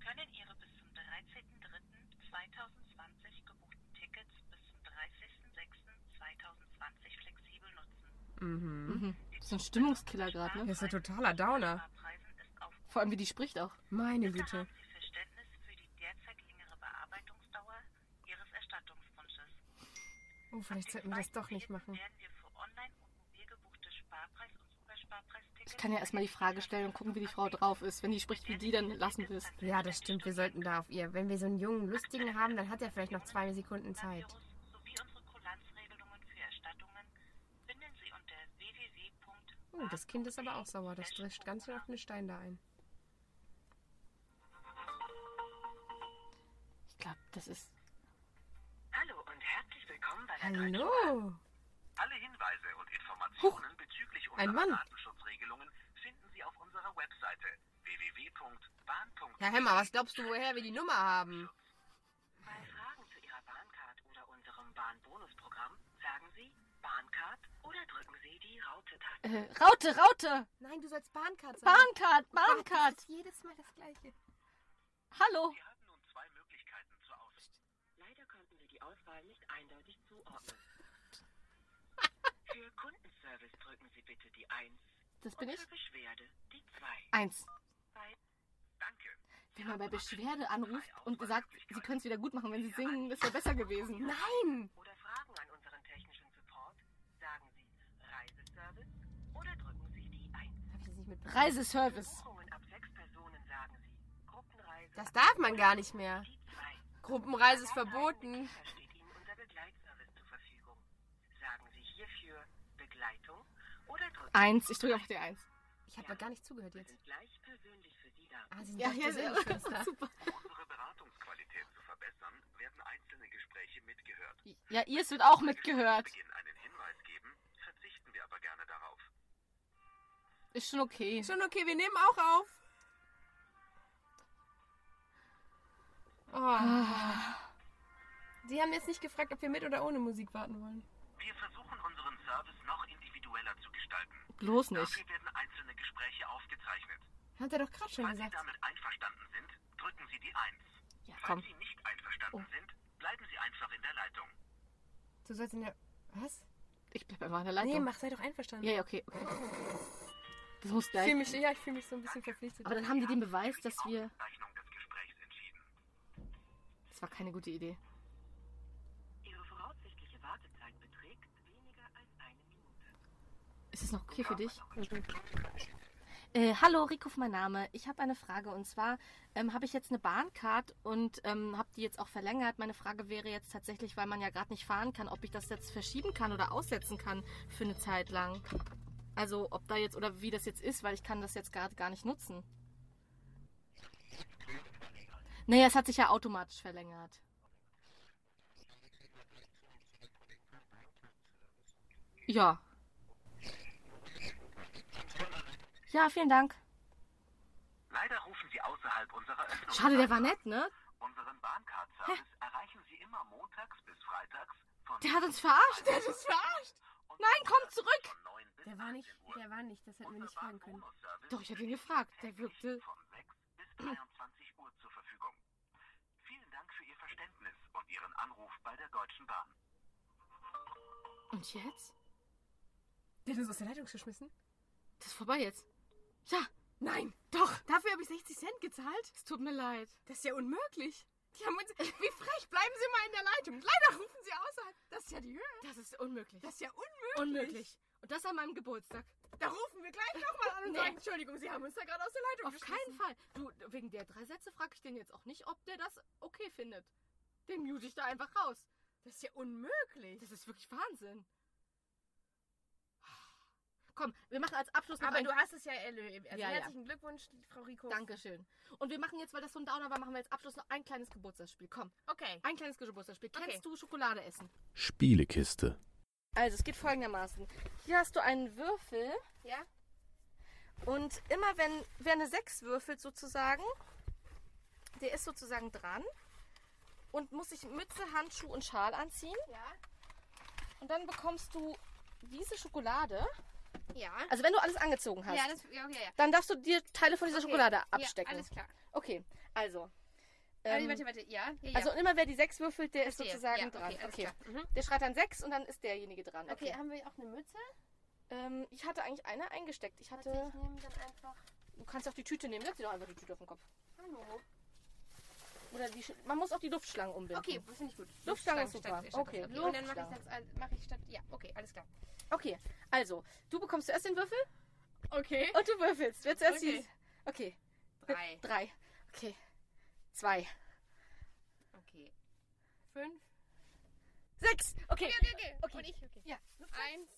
können ihre bis zum 13.03.2020 gebuchten Tickets bis zum 30.06.2020 flexibel nutzen. Mhm. Das ist ein Stimmungskiller gerade, ne? Das ist ein totaler Downer. Vor allem, wie die spricht auch. Meine Bitte Güte. haben Sie Verständnis für die derzeit längere Bearbeitungsdauer Ihres Erstattungswunsches. Oh, vielleicht sollten wir das doch nicht machen. Ich kann ja erstmal die Frage stellen und gucken, wie die Frau drauf ist. Wenn die spricht wie die, dann lassen wir es. Ja, das stimmt. Wir sollten da auf ihr. Wenn wir so einen jungen, lustigen haben, dann hat er vielleicht noch zwei Sekunden Zeit. Oh, das Kind ist aber auch sauer. Das drischt ganz schön auf den Stein da ein. Glaube, das ist. Hallo und herzlich willkommen bei der. Hallo. Alle Hinweise und Informationen bezüglich ein unserer Mann. Datenschutzregelungen finden Sie auf unserer Webseite www.bahn.de. Herr Hemmer, was glaubst du, woher wir die Nummer haben? Bei Fragen zu Ihrer Bahncard oder unserem Bahnbonusprogramm sagen Sie Bahncard oder drücken Sie die Raute-Taste. Äh, Raute, Raute! Nein, du sollst Bahncard sagen. Bahncard, Bahncard! Das ist jedes Mal das Gleiche. Hallo! Sie haben nun zwei Möglichkeiten zur Auswahl. Leider konnten wir die Auswahl nicht eindeutig zuordnen. Für Kundenservice drücken Sie bitte die 1 Das bin und ich. für Beschwerde die 2. Eins. Bei Danke. Wenn man bei Beschwerde anruft und sagt, sie können es wieder gut machen, wenn sie singen, das wäre besser gewesen. Nein! oder Fragen an unseren technischen Support sagen Sie Reiseservice oder drücken Sie die 1. Hab ich das nicht mitbekommen? Reiseservice. Buchungen ab sechs Personen sagen Sie Gruppenreise Das darf man gar nicht mehr. die 2. Gruppenreise ist verboten. Da steht Ihnen unser Begleitservice zur Verfügung. Sagen Sie hierfür Begleitung oder drücken Eins. Ich drücke auf die Eins. Ich habe gar nicht zugehört Sie jetzt. sind gleich persönlich für Sie da. Ah, sie sind Ja, ja, super. Um unsere Beratungsqualität zu verbessern, werden einzelne Gespräche mitgehört. Ja, ihr, es wird auch mitgehört. Zu Beginn einen Hinweis geben, verzichten wir aber gerne darauf. Ist schon okay. Schon okay, wir nehmen auch auf. Oh. Sie haben jetzt nicht gefragt, ob wir mit oder ohne Musik warten wollen. Wir versuchen unseren Service noch individueller zu gestalten. Bloß nicht. Dafür werden einzelne Gespräche aufgezeichnet. Hat er doch gerade schon Falls Sie gesagt. damit einverstanden sind, drücken Sie die 1. Ja, Falls komm. Sie nicht einverstanden Oh. sind, bleiben Sie einfach in der Leitung. Du sollst in der. Was? Ich bleib einfach in der Leitung. Nee, mach, sei doch einverstanden. Ja, ja, okay. okay. Das muss Ich gleich. fühle mich, ja, ich fühle mich so ein bisschen verpflichtet. Aber dann haben die den Beweis, dass wir. Aufzeichnung des Gesprächs entschieden. Das war keine gute Idee. Ihre voraussichtliche Wartezeit beträgt weniger als eine Minute. Ist es noch okay für dich? Äh, hallo, Rikuf, mein Name. Ich habe eine Frage und zwar ähm, habe ich jetzt eine Bahncard und ähm, habe die jetzt auch verlängert. Meine Frage wäre jetzt tatsächlich, weil man ja gerade nicht fahren kann, ob ich das jetzt verschieben kann oder aussetzen kann für eine Zeit lang. Also ob da jetzt oder wie das jetzt ist, weil ich kann das jetzt gerade gar nicht nutzen. Naja, es hat sich ja automatisch verlängert. Ja. Ja, vielen Dank. Leider rufen Sie außerhalb unserer Öffnung. Schade, der war nett, ne? Unseren Bahncard-Service erreichen Sie immer montags bis freitags von Der hat uns verarscht. Der hat uns verarscht. Nein, komm zurück. von 9 bis Der war nicht, 18 Uhr. der war nicht, das hätten wir nicht fragen können. Doch, ich hätte ihn gefragt. Der wirkte. von 6 bis 23 Uhr zur Verfügung. Vielen Dank für Ihr Verständnis und Ihren Anruf bei der Deutschen Bahn. Und jetzt? Der hat uns aus der Leitung geschmissen? Das ist vorbei jetzt. Ja, Nein, doch. Dafür habe ich 60 Cent gezahlt. es tut mir leid. Das ist ja unmöglich. Die haben uns. Wie frech, bleiben Sie mal in der Leitung. Leider rufen Sie außerhalb. Das ist ja die Höhe. Das ist unmöglich. Das ist ja unmöglich. unmöglich. Und das an meinem Geburtstag. Da rufen wir gleich nochmal an und Nee. sagen, Entschuldigung, Sie haben uns da gerade aus der Leitung Auf geschmissen. keinen Fall. Du, wegen der drei Sätze frage ich den jetzt auch nicht, ob der das okay findet. Den mute ich da einfach raus. Das ist ja unmöglich. Das ist wirklich Wahnsinn. Komm, wir machen als Abschluss noch Aber ein... du hast es ja erlebt. Also Ja, ja. herzlichen Glückwunsch, Frau Rico. Dankeschön. Und wir machen jetzt, weil das so ein Downer war, machen wir als Abschluss noch ein kleines Geburtstagsspiel. Komm, Okay. ein kleines Geburtstagsspiel. Okay. Kennst du Schokolade essen? Spielekiste. Also, es geht folgendermaßen. Hier hast du einen Würfel Ja? und immer wenn wer eine 6 würfelt sozusagen, der ist sozusagen dran und muss sich Mütze, Handschuh und Schal anziehen. Ja. Und dann bekommst du diese Schokolade. Ja. Also wenn du alles angezogen hast, Ja, das, ja, okay, ja. dann darfst du dir Teile von dieser Okay. Schokolade abstecken. Ja, alles klar. Okay, also. Warte, ähm, warte, warte. Ja, ja, ja. Also immer wer die 6 würfelt, der Verstehe. ist sozusagen Ja, dran. okay. Mhm. Der schreit dann 6 und dann ist derjenige dran. Okay, Okay. haben wir auch eine Mütze? Ähm, ich hatte eigentlich eine eingesteckt. Ich hatte. Warte, ich nehme dann einfach. Du kannst auch die Tüte nehmen. Setz dir doch einfach die Tüte auf den Kopf. Hallo. Oder die, man muss auch die Luftschlangen umbinden. Okay, das finde ich gut. Luftschlange ist Luftschlange super. statt- Okay, statt- Und dann mache Luftschlange. ich das mach ich statt. Ja, okay, alles klar. Okay, also, du bekommst zuerst den Würfel Okay. und du würfelst. Wer zuerst Okay. die. Okay. Drei. Drei. Okay. Zwei. Okay. Fünf. Sechs. Okay. Okay, okay, okay. Okay. Und ich, okay. Ja. Eins.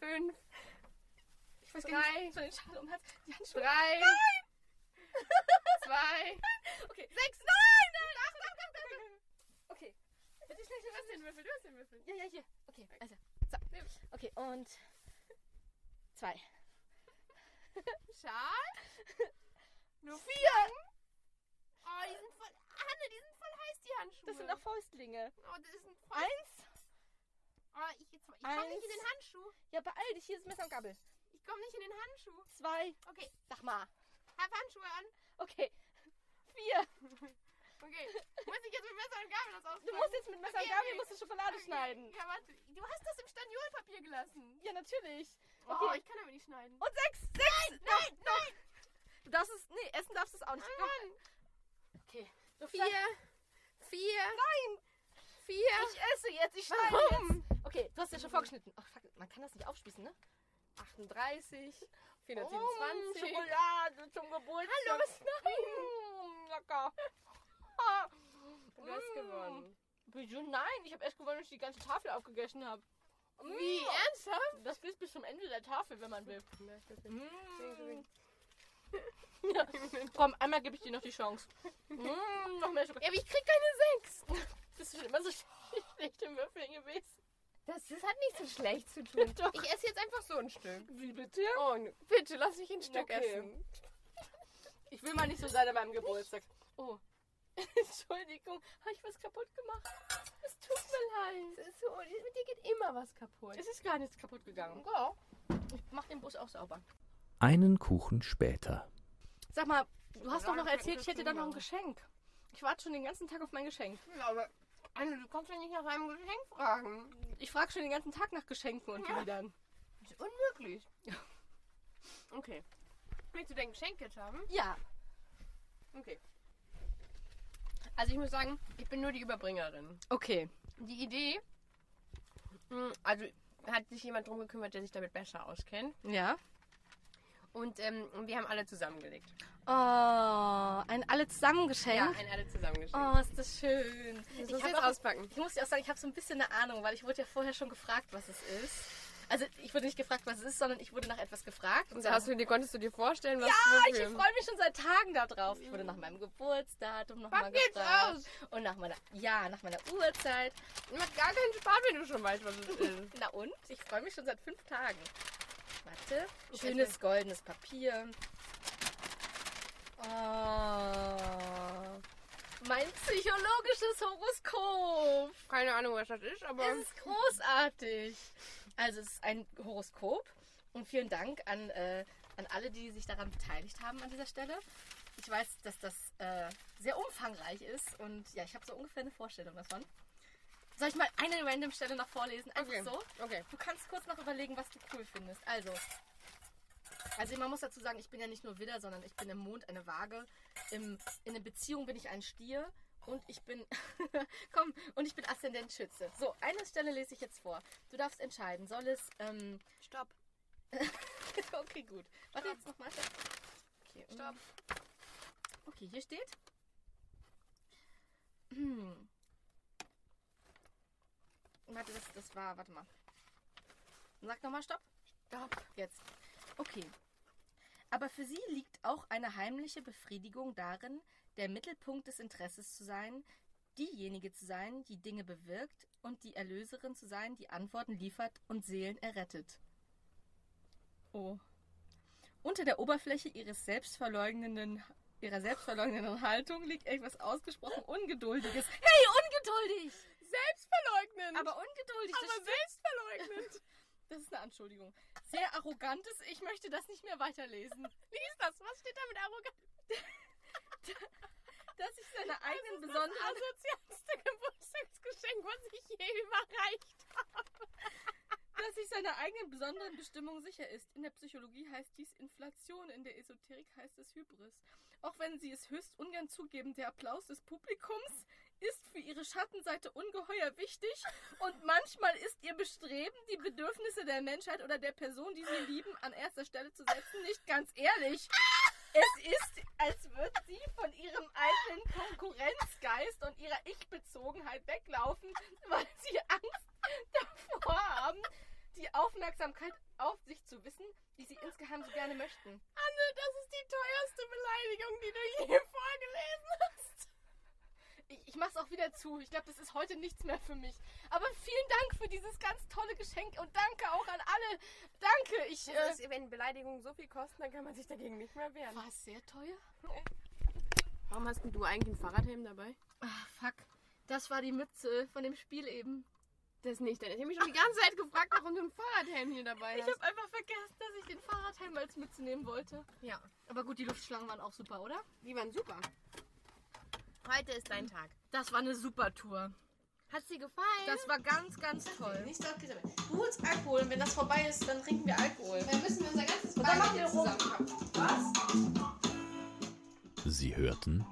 Fünf. Ich weiß Drei. gar nicht, so den Schal um Hals. Die Handschuhe. Drei. Nein! Zwei. Okay. Sechs. Nein, nein, ach, ach, ach, ach. Okay. Bitte schnell, du hast den Würfel, du hast den Würfel. Ja, ja, hier. Okay, also. So. Okay, und zwei. Schal. Nur Vier. Oh, die sind voll. Anne, die sind voll heiß, die Handschuhe. Das sind auch Fäustlinge. Oh, das ist ein voll. Eins. Oh, ich jetzt, ich komme nicht in den Handschuh. Ja, beeil dich. Hier ist Messer und Gabel. Ich komme nicht in den Handschuh. Zwei. Okay, Sag mal. Hab Handschuhe an. Okay. Vier. Okay. Muss ich jetzt mit Messer und Gabel das ausschneiden? Du musst jetzt mit Messer und Okay, Gabel okay. musst du Schokolade Okay. schneiden. Ja, warte. Du hast das im Staniolpapier gelassen. Ja, natürlich. Oh, Okay. ich kann aber nicht schneiden. Und sechs. Sechs. Nein, nein. Du darfst es. Nee, essen darfst du es auch nicht. Mann. Okay. Du Vier. Vier. Nein. Vier. Ich esse jetzt. Ich schneide Warum? jetzt. Okay, du hast ja schon vorgeschnitten. Ach, fuck, man kann das nicht aufspießen, ne? 38. Oh, 427. Schokolade zum Geburtstag. Hallo, was nein? Mm, lecker. Du hast Mm. gewonnen. Wieso? Nein, ich habe erst gewonnen, wenn ich die ganze Tafel aufgegessen habe. Wie? Mm. Ernsthaft? Das bis bis zum Ende der Tafel, wenn man will. Ja, Mm. Ja. Komm, einmal gebe ich dir noch die Chance. Mm, noch mehr Schokolade. Ja, aber ich krieg keine 6. Bist du schon immer so schlecht im Würfeln gewesen? Das, das hat nichts so schlecht zu tun. Doch. Ich esse jetzt einfach so ein Stück. Wie bitte? Oh, bitte lass mich ein Stück Okay. essen. Ich will mal nicht so sein an meinem Geburtstag. Oh. Entschuldigung, habe ich was kaputt gemacht? Es tut mir leid. Es ist so, mit dir geht immer was kaputt. Es ist gar nichts kaputt gegangen. Ja. Ich mach den Bus auch sauber. Einen Kuchen später. Sag mal, du hast doch noch erzählt, ich hätte da noch ein. Geschenk. Ich warte schon den ganzen Tag auf mein Geschenk. Ja, aber Anne, du kannst ja nicht nach einem Geschenk fragen. Ich frage schon den ganzen Tag nach Geschenken und Liedern. Das ist unmöglich. Okay. Willst du dein Geschenk jetzt haben? Ja. Okay. Also ich muss sagen, ich bin nur die Überbringerin. Okay. Die Idee, mh, also hat sich jemand drum gekümmert, der sich damit besser auskennt. Ja. Und ähm, wir haben alle zusammengelegt. Oh, ein alle zusammen Geschenk. Ja, ein alle zusammengeschenkt. Oh, ist das schön. das Ich muss jetzt auch- auspacken. Ich muss dir auch sagen, ich habe so ein bisschen eine Ahnung, weil ich wurde ja vorher schon gefragt, was es ist. Also ich wurde nicht gefragt, was es ist, sondern ich wurde nach etwas gefragt. Und da hast du dir, konntest du dir vorstellen, was ja, ich wofür? freue mich schon seit Tagen darauf. Ich wurde nach meinem Geburtsdatum nochmal gefragt. aus! Und nach meiner, ja, nach meiner Uhrzeit. Macht gar keinen Spaß, wenn du schon weißt, was es ist. Na und? Ich freue mich schon seit fünf Tagen. Warte. Ich Schönes goldenes Papier. Oh. Mein psychologisches Horoskop. Keine Ahnung, was das ist, aber Es ist großartig. Also es ist ein Horoskop. Und vielen Dank an, äh, an alle, die sich daran beteiligt haben an dieser Stelle. Ich weiß, dass das äh, sehr umfangreich ist und ja, ich habe so ungefähr eine Vorstellung davon. Soll ich mal eine random Stelle noch vorlesen? Einfach Okay. so? Okay. Du kannst kurz noch überlegen, was du cool findest. Also, also man muss dazu sagen, ich bin ja nicht nur Widder, sondern ich bin im Mond eine Waage. Im, in einer Beziehung bin ich ein Stier und ich bin, komm, und ich bin Aszendent Schütze. So, eine Stelle lese ich jetzt vor. Du darfst entscheiden, soll es, ähm, Stopp. okay, gut. Warte jetzt nochmal. Okay, um, Stopp. Okay, hier steht. Hm. Warte, das, das war, warte mal. Sag nochmal Stopp. Stopp. Jetzt. Okay. Aber für sie liegt auch eine heimliche Befriedigung darin, der Mittelpunkt des Interesses zu sein, diejenige zu sein, die Dinge bewirkt und die Erlöserin zu sein, die Antworten liefert und Seelen errettet. Oh. Unter der Oberfläche ihres selbstverleugnenden, ihrer selbstverleugnenden Haltung liegt etwas ausgesprochen Ungeduldiges. Hey, ungeduldig! Selbstverleugnend. Aber ungeduldig, aber selbstverleugnend. Das ist eine Anschuldigung. Sehr arrogantes, ich möchte das nicht mehr weiterlesen. Lies das. Was steht da mit arrogant? Dass ich seine eigenen Das besonderen... asozialste Geburtstagsgeschenk, was ich je überreicht habe. dass sich seiner eigenen besonderen Bestimmung sicher ist. In der Psychologie heißt dies Inflation, in der Esoterik heißt es Hybris. Auch wenn sie es höchst ungern zugeben, der Applaus des Publikums ist für ihre Schattenseite ungeheuer wichtig und manchmal ist ihr Bestreben, die Bedürfnisse der Menschheit oder der Person, die sie lieben, an erster Stelle zu setzen, nicht ganz ehrlich. Es ist, als würde sie von ihrem eigenen Konkurrenzgeist und ihrer Ich-Bezogenheit weglaufen, weil sie Angst davor haben, die Aufmerksamkeit auf sich zu wissen, die sie insgeheim so gerne möchten. Anne, das ist die teuerste Beleidigung, die du je vorgelesen hast. Ich, ich mach's auch wieder zu. Ich glaube, das ist heute nichts mehr für mich. Aber vielen Dank für dieses ganz tolle Geschenk und danke auch an alle. Danke. Ich äh, ist, wenn Beleidigungen so viel kosten, dann kann man sich dagegen nicht mehr wehren. war es sehr teuer. Warum hast denn du eigentlich ein Fahrradhelm dabei? Ah, fuck. Das war die Mütze von dem Spiel eben. Das nicht. Denn ich habe mich schon die ganze Zeit gefragt, warum du ein Fahrradhelm hier dabei Ich hast. habe einfach vergessen, dass ich den Fahrradhelm als Mütze nehmen wollte. Ja, Aber gut, die Luftschlangen waren auch super, oder? die waren super. Heute ist dein Tag. Das war eine super Tour. Hat sie gefallen? Das war ganz, ganz toll. Nicht so Du holst Alkohol und wenn das vorbei ist, dann trinken wir Alkohol. dann müssen wir unser ganzes dann machen wir rum. Sie hörten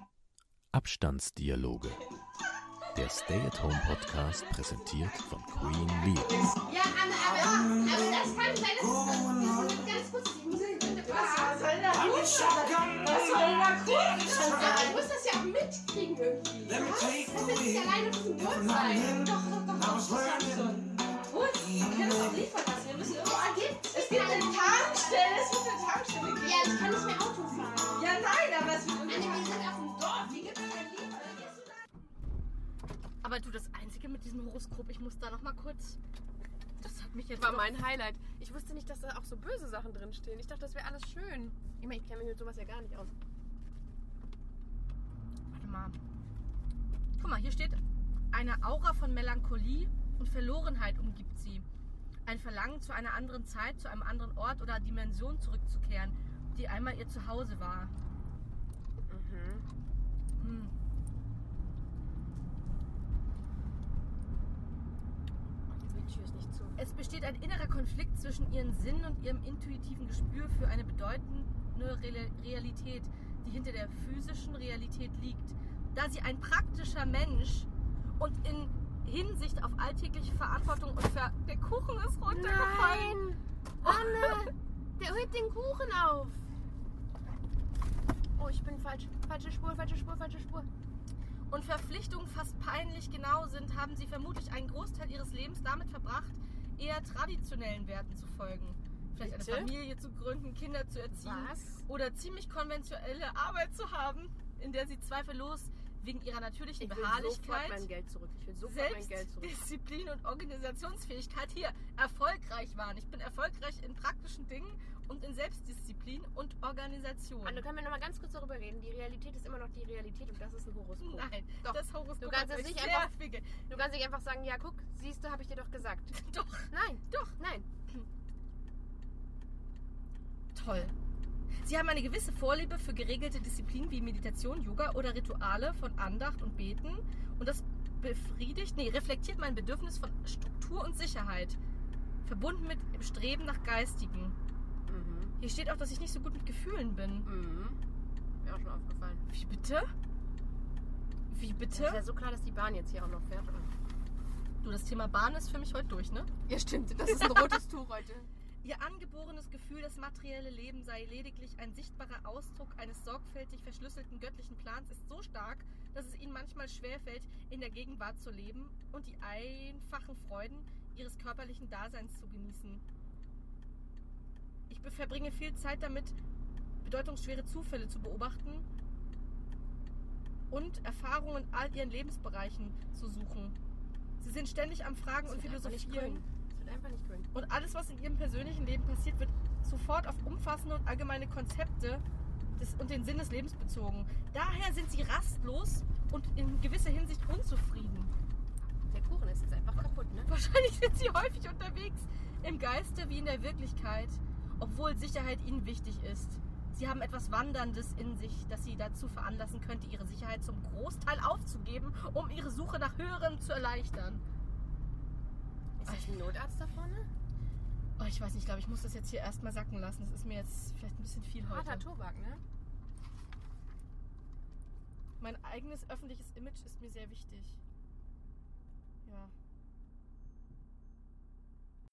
Abstandsdialoge. Der Stay-at-Home-Podcast präsentiert von Queen Lee. Ja, Anne, aber, aber das kann sein, dass ganz kurz muss ja Was soll da Was soll da musst das ja auch mitkriegen irgendwie. Was? Das wird nicht alleine auf dem Boot sein. Doch, doch, doch, doch, das sag schon. Gut, wir können das auch liefern lassen. Wir müssen irgendwo angehen. Es gibt eine Tankstelle, es wird eine Tankstelle geben. Ja, ich kann nicht mehr Auto fahren. Ja, nein, aber es wird Anne, wir sind auf dem Dorf. Hier gibt es kein Liefer. Aber du, das Einzige mit diesem Horoskop, ich muss da noch mal kurz... Das hat mich jetzt... war mein Highlight. Ich wusste nicht, dass da auch so böse Sachen drinstehen. Ich dachte, das wäre alles schön. Ich meine, ich kenne mich mit sowas ja gar nicht aus. Mal. Guck mal, hier steht, eine Aura von Melancholie und Verlorenheit umgibt sie. Ein Verlangen zu einer anderen Zeit, zu einem anderen Ort oder Dimension zurückzukehren, die einmal ihr Zuhause war. Hm. Nicht zu. Es besteht ein innerer Konflikt zwischen ihren Sinnen und ihrem intuitiven Gespür für eine bedeutende Real- Realität, die hinter der physischen Realität liegt. Da sie ein praktischer Mensch und in Hinsicht auf alltägliche Verantwortung und Ver der Kuchen ist runtergefallen. Nein! Anne! Der hebt den Kuchen auf! Oh, ich bin falsch. Falsche Spur, falsche Spur, falsche Spur. und Verpflichtungen fast peinlich genau sind, haben sie vermutlich einen Großteil ihres Lebens damit verbracht, eher traditionellen Werten zu folgen. Vielleicht eine Familie zu gründen, Kinder zu erziehen Was? oder ziemlich konventionelle Arbeit zu haben, in der sie zweifellos wegen ihrer natürlichen Ich will Beharrlichkeit, mein Geld zurück. Ich will sofort mein Geld zurück. Selbstdisziplin und Organisationsfähigkeit hier erfolgreich waren. Ich bin erfolgreich in praktischen Dingen und in Selbstdisziplin und Organisation. Anne, können wir noch mal ganz kurz darüber reden? Die Realität ist immer noch die Realität und das ist ein Horoskop. Nein, Doch. das Horoskop Du kannst euch nicht einfach- Du kannst nicht einfach sagen, ja, guck, siehst du, habe ich dir doch gesagt. Doch, Nein, doch. nein. Toll. Sie haben eine gewisse Vorliebe für geregelte Disziplinen wie Meditation, Yoga oder Rituale von Andacht und Beten. Und das befriedigt, nee, reflektiert mein Bedürfnis von Struktur und Sicherheit. Verbunden mit dem Streben nach Geistigen. Mhm. Hier steht auch, dass ich nicht so gut mit Gefühlen bin. Mhm. Mir auch schon aufgefallen. Wie bitte? Wie Es ist bitte? ja so klar, dass die Bahn jetzt hier auch noch fährt. Du, das Thema Bahn ist für mich heute durch, ne? Ja, stimmt. Das ist ein rotes Tuch heute. Ihr angeborenes Gefühl, das materielle Leben sei lediglich ein sichtbarer Ausdruck eines sorgfältig verschlüsselten göttlichen Plans, ist so stark, dass es ihnen manchmal schwerfällt, in der Gegenwart zu leben und die einfachen Freuden ihres körperlichen Daseins zu genießen. Ich verbringe viel Zeit damit, bedeutungsschwere Zufälle zu beobachten und Erfahrungen in all ihren Lebensbereichen zu suchen. Sie sind ständig am Fragen und Philosophieren. Einfach nicht grün. Und alles, was in ihrem persönlichen Leben passiert, wird sofort auf umfassende und allgemeine Konzepte des, und den Sinn des Lebens bezogen. Daher sind sie rastlos und in gewisser Hinsicht unzufrieden. Der Kuchen ist jetzt einfach kaputt, ne? Wahrscheinlich sind sie häufig unterwegs, im Geiste wie in der Wirklichkeit, obwohl Sicherheit ihnen wichtig ist. Sie haben etwas Wanderndes in sich, das sie dazu veranlassen könnte, ihre Sicherheit zum Großteil aufzugeben, um ihre Suche nach Höherem zu erleichtern. Ist das ein Notarzt da vorne? Oh, ich weiß nicht, ich glaube, ich muss das jetzt hier erstmal sacken lassen. Das ist mir jetzt vielleicht ein bisschen viel heute. Harter Tobak, ne? Mein eigenes öffentliches Image ist mir sehr wichtig. Ja.